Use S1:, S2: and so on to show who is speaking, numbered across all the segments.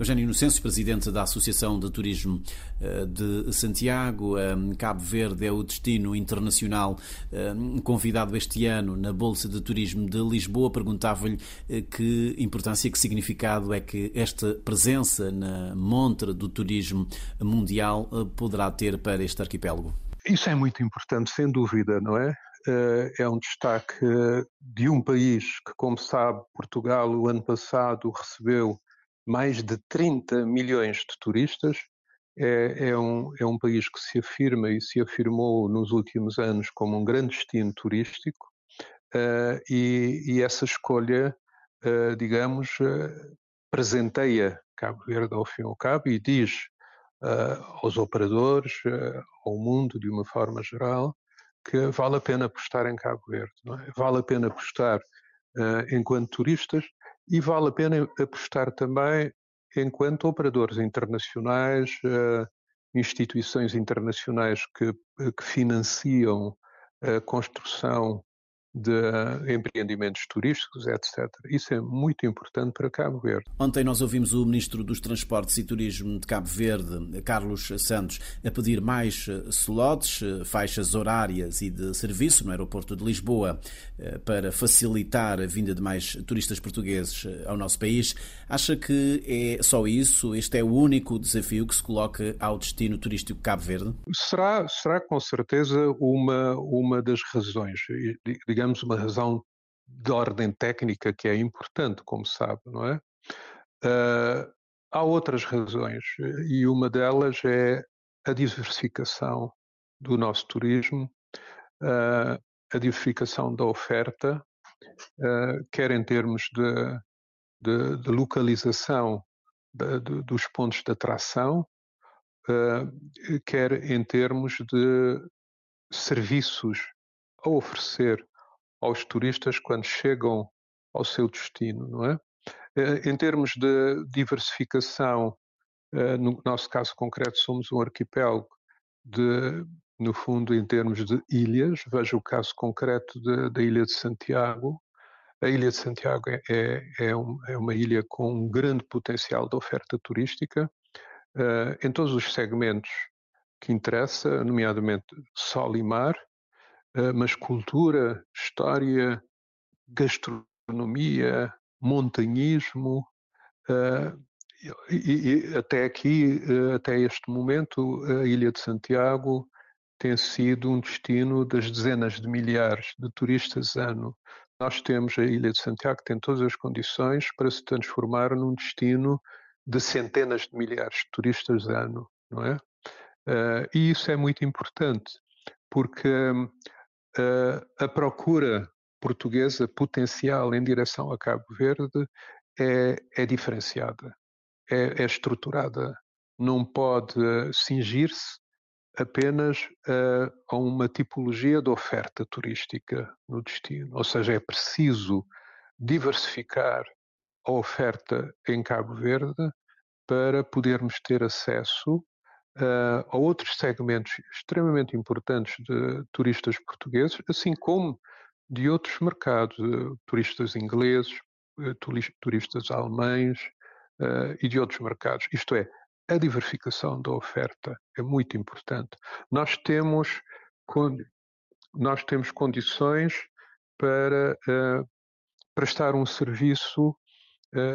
S1: Eugênio Inocêncio, presidente da Associação de Turismo eh, de Santiago. Cabo Verde é o destino internacional convidado este ano na Bolsa de Turismo de Lisboa. Perguntava-lhe eh, que importância que significado é que esta presença na montra do turismo mundial eh, poderá ter para este arquipélago.
S2: Isso é muito importante, sem dúvida, não é? É um destaque de um país que, como sabe, Portugal, o ano passado recebeu mais de 30 milhões de turistas. É, é, um, é um país que se afirma e se afirmou nos últimos anos como um grande destino turístico, uh, e, e, essa escolha, uh, digamos, uh, presenteia Cabo Verde ao fim e ao cabo e diz aos operadores, ao mundo de uma forma geral, que vale a pena apostar em Cabo Verde, é? vale a pena apostar enquanto turistas e vale a pena apostar também enquanto operadores internacionais, eh, instituições internacionais que, que financiam a construção de empreendimentos turísticos, etc. Isso é muito importante para Cabo Verde.
S1: Ontem nós ouvimos o Ministro dos Transportes e Turismo de Cabo Verde, Carlos Santos, a pedir mais eh, slots, eh, faixas horárias e de serviço no aeroporto de Lisboa eh, para facilitar a vinda de mais turistas portugueses ao nosso país. Acha que é só isso? Este é o único desafio que se coloca ao destino turístico Cabo Verde?
S2: Será, será com certeza uma, uma das razões. Digamos digamos, uma razão de ordem técnica que é importante, como sabe, não é? Uh, há outras razões e uma delas é a diversificação do nosso turismo, uh, a diversificação da oferta, uh, quer em termos de, de, de localização de, de, dos pontos de atração, quer em termos de serviços a oferecer aos turistas quando chegam ao seu destino, não é? Eh, em termos de diversificação, eh, no nosso caso concreto, somos um arquipélago de, no fundo, em termos de ilhas. Veja o caso concreto da Ilha de Santiago. A Ilha de Santiago é, é, é, um, é uma ilha com um grande potencial de oferta turística uh, em todos os segmentos que interessa, nomeadamente sol e mar, eh, mas cultura, história, gastronomia, montanhismo, eh, e, e, até aqui, eh, até este momento, a Ilha de Santiago tem sido um destino das dezenas de milhares de turistas ano. Nós temos a Ilha de Santiago que tem todas as condições para se transformar num destino de centenas de milhares de turistas ano, não é? e isso é muito importante, porque a procura portuguesa potencial em direção a Cabo Verde é, é diferenciada, é, é, estruturada. Não pode cingir-se apenas a, a uma tipologia de oferta turística no destino. Ou seja, é preciso diversificar a oferta em Cabo Verde para podermos ter acesso uh, a outros segmentos extremamente importantes de turistas portugueses, assim como de outros mercados, uh, turistas ingleses, uh, turistas alemães e de outros mercados. Isto é, a diversificação da oferta é muito importante. Nós temos, nós temos condições para prestar um serviço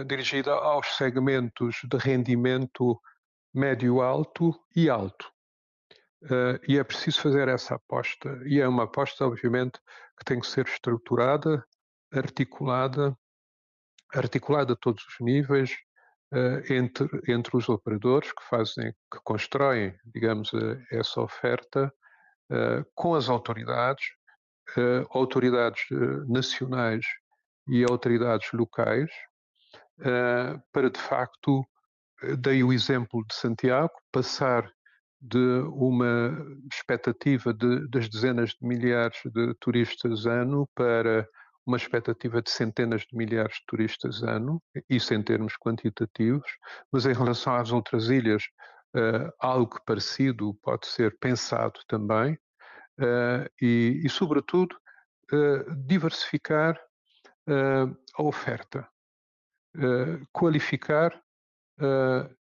S2: dirigido aos segmentos de rendimento médio alto e alto. Uh, e é preciso fazer essa aposta. E é uma aposta, obviamente, que tem que ser estruturada, articulada, articulada a todos os níveis, uh, entre, entre os operadores que fazem, que constroem, digamos, uh, essa oferta, com as autoridades, autoridades nacionais e autoridades locais, para de facto dei o exemplo de Santiago, passar de uma expectativa de, das dezenas de milhares de turistas ano para uma expectativa de centenas de milhares de turistas ano, isso em termos quantitativos, mas em relação às outras ilhas, uh, algo parecido pode ser pensado também, uh, e, e, sobretudo, uh, diversificar a oferta, qualificar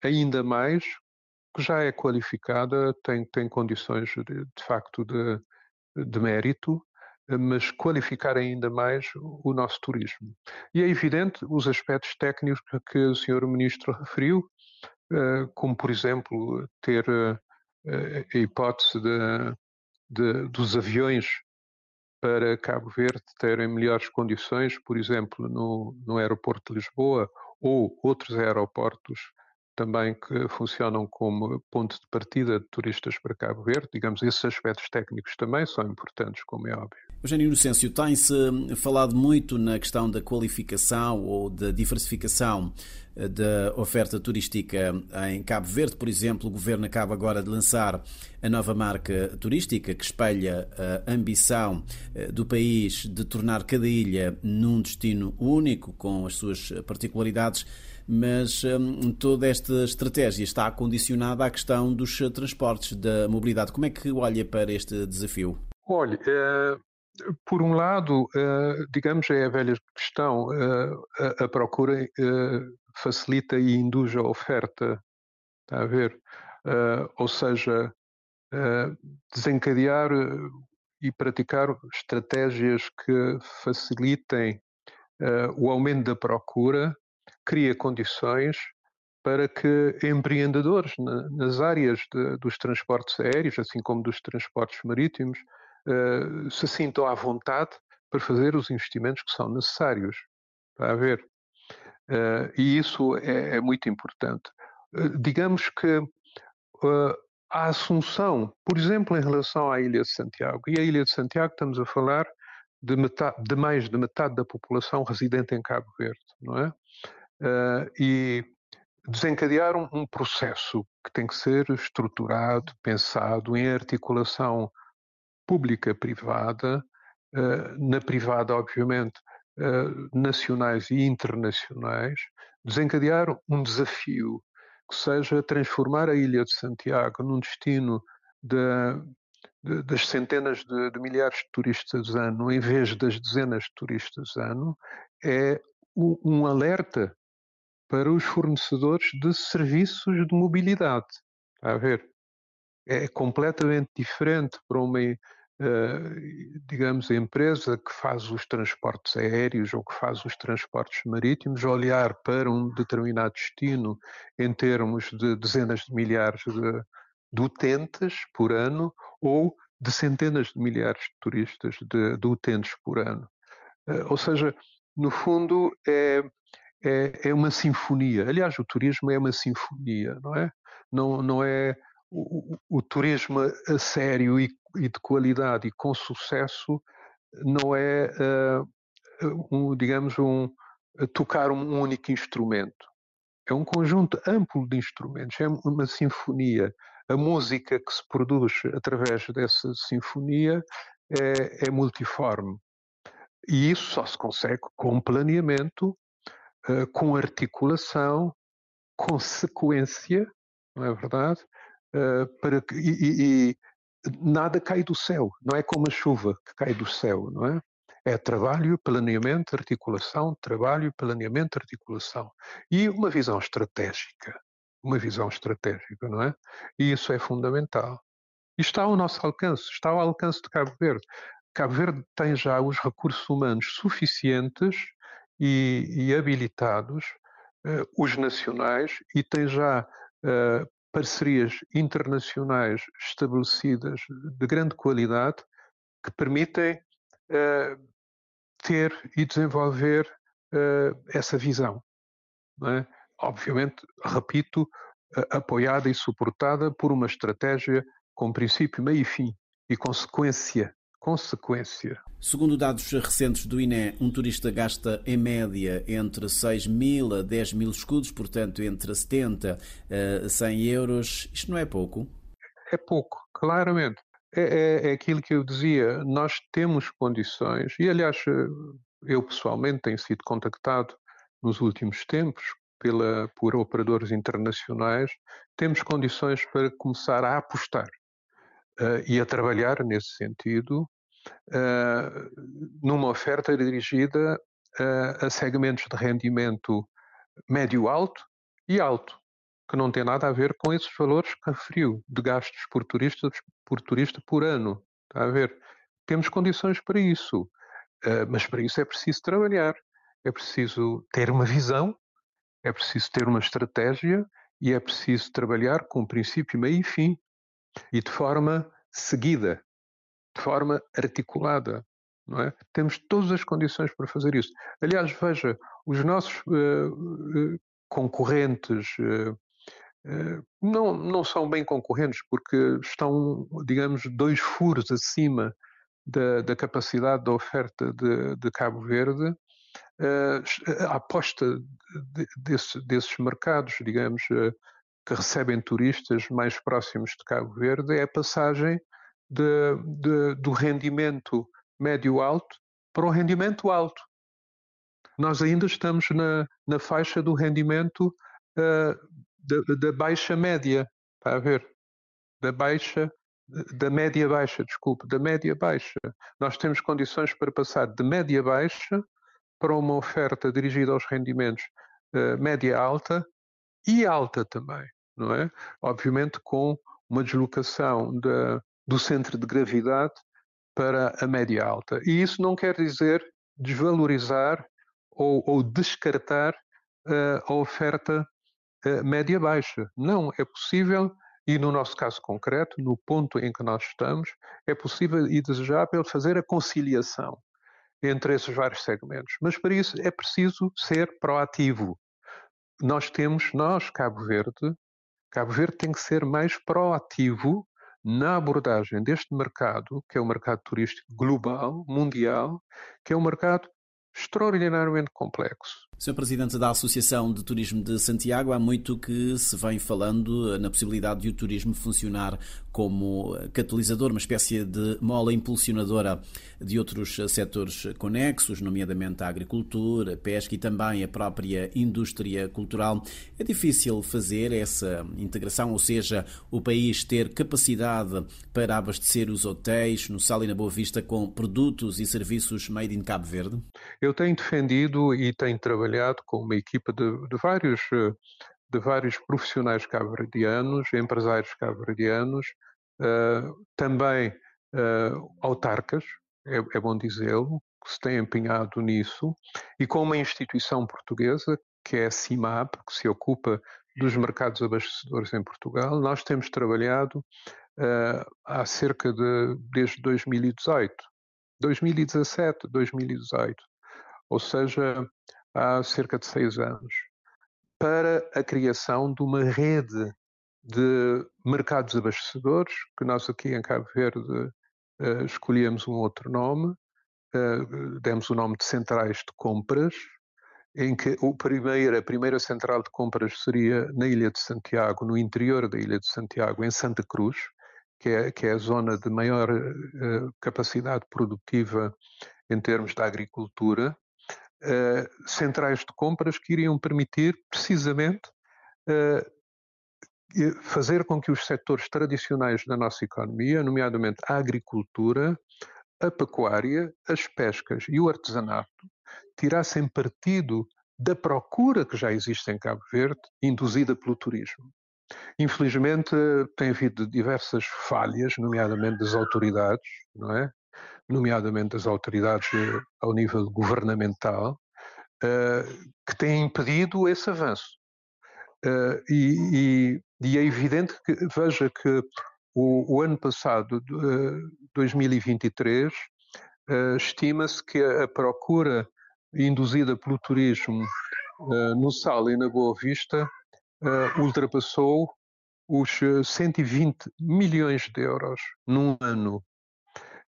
S2: ainda mais, que já é qualificada, tem, tem condições de, de facto de, de mérito, mas qualificar ainda mais o nosso turismo. E é evidente os aspectos técnicos que o Sr. Ministro referiu, como por exemplo ter a hipótese de, de, dos aviões para Cabo Verde terem melhores condições, por exemplo, no, no aeroporto de Lisboa ou outros aeroportos também que funcionam como ponto de partida de turistas para Cabo Verde. Digamos, esses aspectos técnicos também são importantes, como é óbvio.
S1: Eugênio Inocêncio, tem-se falado muito na questão da qualificação ou da diversificação eh, da oferta turística em Cabo Verde. Por exemplo, o governo acaba agora de lançar a nova marca turística que espelha a ambição eh, do país de tornar cada ilha num destino único, com as suas particularidades mas hum, toda esta estratégia está condicionada à questão dos transportes, da mobilidade. Como é que olha para este desafio?
S2: Olha, é, por um lado, é, digamos, é a velha questão, é, a, procura facilita e induz a oferta, está a ver? ou seja, desencadear e praticar estratégias que facilitem o aumento da procura cria condições para que empreendedores nas áreas de, dos transportes aéreos, assim como dos transportes marítimos, uh, se sintam à vontade para fazer os investimentos que são necessários. Está a ver? Uh, e isso é, é muito importante. Uh, digamos que a Assunção, por exemplo, em relação à Ilha de Santiago, e a Ilha de Santiago estamos a falar de, metade, de mais de metade da população residente em Cabo Verde, não é? e desencadear um, um, processo que tem que ser estruturado, pensado em articulação pública-privada, uh, na privada, obviamente, uh, nacionais e internacionais, desencadear um desafio que seja transformar a Ilha de Santiago num destino de, de, das centenas de, de, milhares de turistas ano, em vez das dezenas de turistas ano, é um alerta para os fornecedores de serviços de mobilidade. Está a ver? É completamente diferente para uma, uh, digamos, empresa que faz os transportes aéreos ou que faz os transportes marítimos olhar para um determinado destino em termos de dezenas de milhares de, de utentes por ano ou de centenas de milhares de turistas de, de utentes por ano. Uh, ou seja, no fundo, é é, é uma sinfonia. Aliás, o turismo é uma sinfonia, não é? Não, não é o, o, turismo a sério e, e, de qualidade e com sucesso não é, uh, um, digamos, um, tocar um único instrumento. É um conjunto amplo de instrumentos, é uma sinfonia. A música que se produz através dessa sinfonia é, é multiforme. E isso só se consegue com planeamento uh, com articulação, com sequência, não é verdade? Uh, para que, e, e, nada cai do céu, não é como a chuva que cai do céu, não é? É trabalho, planeamento, articulação, trabalho, planeamento, articulação. E uma visão estratégica. Uma visão estratégica, não é? E isso é fundamental. E está ao nosso alcance, está ao alcance de Cabo Verde. Cabo Verde tem já os recursos humanos suficientes e, e habilitados uh, os nacionais e tem já uh, parcerias internacionais estabelecidas de grande qualidade que permitem uh, ter e desenvolver essa visão. É? Obviamente, repito, apoiada e suportada por uma estratégia com princípio, meio e fim e consequência consequência.
S1: Segundo dados recentes do INE, um turista gasta em média entre 6 mil a 10 mil escudos, portanto entre 70 a 100 euros. Isto não é pouco?
S2: É pouco, claramente. É, é, é aquilo que eu dizia, nós temos condições, e aliás, eu pessoalmente tenho sido contactado nos últimos tempos pela, por operadores internacionais, temos condições para começar a apostar uh, e a trabalhar nesse sentido numa oferta dirigida uh, a segmentos de rendimento médio-alto e alto. que não tem nada a ver com esses valores que referiu de gastos por turista por, turista por ano. Está a ver? Temos condições para isso, uh, mas para isso é preciso trabalhar, é preciso ter uma visão, é preciso ter uma estratégia e é preciso trabalhar com princípio, meio e fim e de forma seguida, de forma articulada. Não é? Temos todas as condições para fazer isso. Aliás, veja, os nossos uh, concorrentes uh, não, não são bem concorrentes porque estão, digamos, dois furos acima da, da capacidade da oferta de, de Cabo Verde. a aposta de, desse, desses mercados, digamos, que recebem turistas mais próximos de Cabo Verde é a passagem de, de, do rendimento médio-alto para o rendimento alto. Nós ainda estamos na, na faixa do rendimento uh, da, da, baixa média, está a ver? Da baixa, da média baixa, desculpe, da média baixa. Nós temos condições para passar de média baixa para uma oferta dirigida aos rendimentos uh, média alta e alta também, não é? Obviamente com uma deslocação de, do centro de gravidade para a média alta. E isso não quer dizer desvalorizar ou, ou descartar uh, a oferta uh, média-baixa. Não, é possível, e no nosso caso concreto, no ponto em que nós estamos, é possível e desejável fazer a conciliação entre esses vários segmentos. Mas para isso é preciso ser proativo. Nós temos, nós, Cabo Verde, Cabo Verde tem que ser mais proativo na abordagem deste mercado, que é o mercado turístico global, mundial, que é um mercado extraordinariamente complexo.
S1: Sr. Presidente da Associação de Turismo de Santiago, há muito que se vem falando na possibilidade de o turismo funcionar como catalisador, uma espécie de mola impulsionadora de outros setores conexos, nomeadamente a agricultura, a pesca e também a própria indústria cultural. É difícil fazer essa integração, ou seja, o país ter capacidade para abastecer os hotéis no Sal e na Boa Vista com produtos e serviços made in Cabo Verde?
S2: Eu tenho defendido e tenho trabalhado com uma equipa de, de vários de vários profissionais cabo-verdianos, empresários cabo-verdianos, uh, também uh, autarcas, é, é bom dizê-lo, que se têm empenhado nisso, e com uma instituição portuguesa, que é a CIMAP, que se ocupa dos mercados abastecedores em Portugal. Nós temos trabalhado uh, há cerca de, desde 2018, 2017, 2018, ou seja, há cerca de seis anos, para a criação de uma rede de mercados abastecedores, que nós aqui em Cabo Verde uh, escolhemos um outro nome, uh, demos o nome de centrais de compras, em que o primeiro, a primeira central de compras seria na Ilha de Santiago, no interior da Ilha de Santiago, em Santa Cruz, que é, que é a zona de maior uh, capacidade produtiva em termos da agricultura, uh, centrais de compras que iriam permitir precisamente uh, fazer com que os setores tradicionais da nossa economia, nomeadamente a agricultura, a pecuária, as pescas e o artesanato, tirassem partido da procura que já existe em Cabo Verde, induzida pelo turismo. Infelizmente, tem havido diversas falhas, nomeadamente das autoridades, não é? Nomeadamente das autoridades eh, ao nível governamental, uh, que têm impedido esse avanço. Uh, e, e, e, é evidente que, veja que o, o ano passado, uh, 2023, estima-se que a, procura induzida pelo turismo no Sal e na Boa Vista ultrapassou os 120 milhões de euros num ano.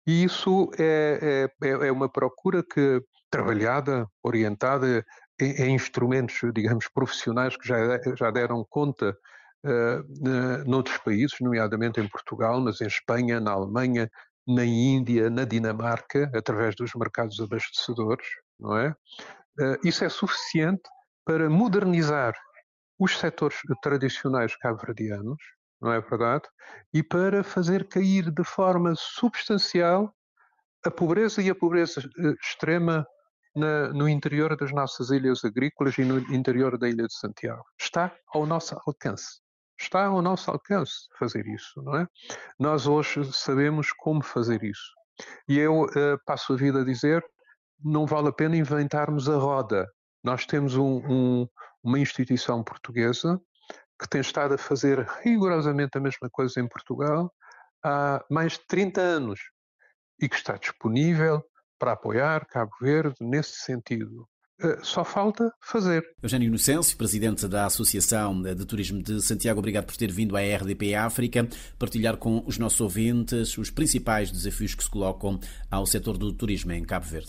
S2: E isso é, é, é uma procura que, trabalhada, orientada em, em, instrumentos, digamos, profissionais que já, já deram conta uh, noutros países, nomeadamente em Portugal, mas em Espanha, na Alemanha, na Índia, na Dinamarca, através dos mercados abastecedores, não é? Uh, isso é suficiente para modernizar os setores tradicionais cabo-verdianos, não é verdade? E para fazer cair de forma substancial a pobreza e a pobreza eh, extrema na, no interior das nossas ilhas agrícolas e no interior da Ilha de Santiago. Está ao nosso alcance. Está ao nosso alcance fazer isso, não é? Nós hoje sabemos como fazer isso. E eu uh, passo a vida a dizer: não vale a pena inventarmos a roda. Nós temos um, um, uma instituição portuguesa que tem estado a fazer rigorosamente a mesma coisa em Portugal há mais de 30 anos e que está disponível para apoiar Cabo Verde nesse sentido. Eh, só falta fazer.
S1: Eugênio Inocêncio, presidente da Associação de Turismo de Santiago, obrigado por ter vindo à RDP África partilhar com os nossos ouvintes os principais desafios que se colocam ao setor do turismo em Cabo Verde.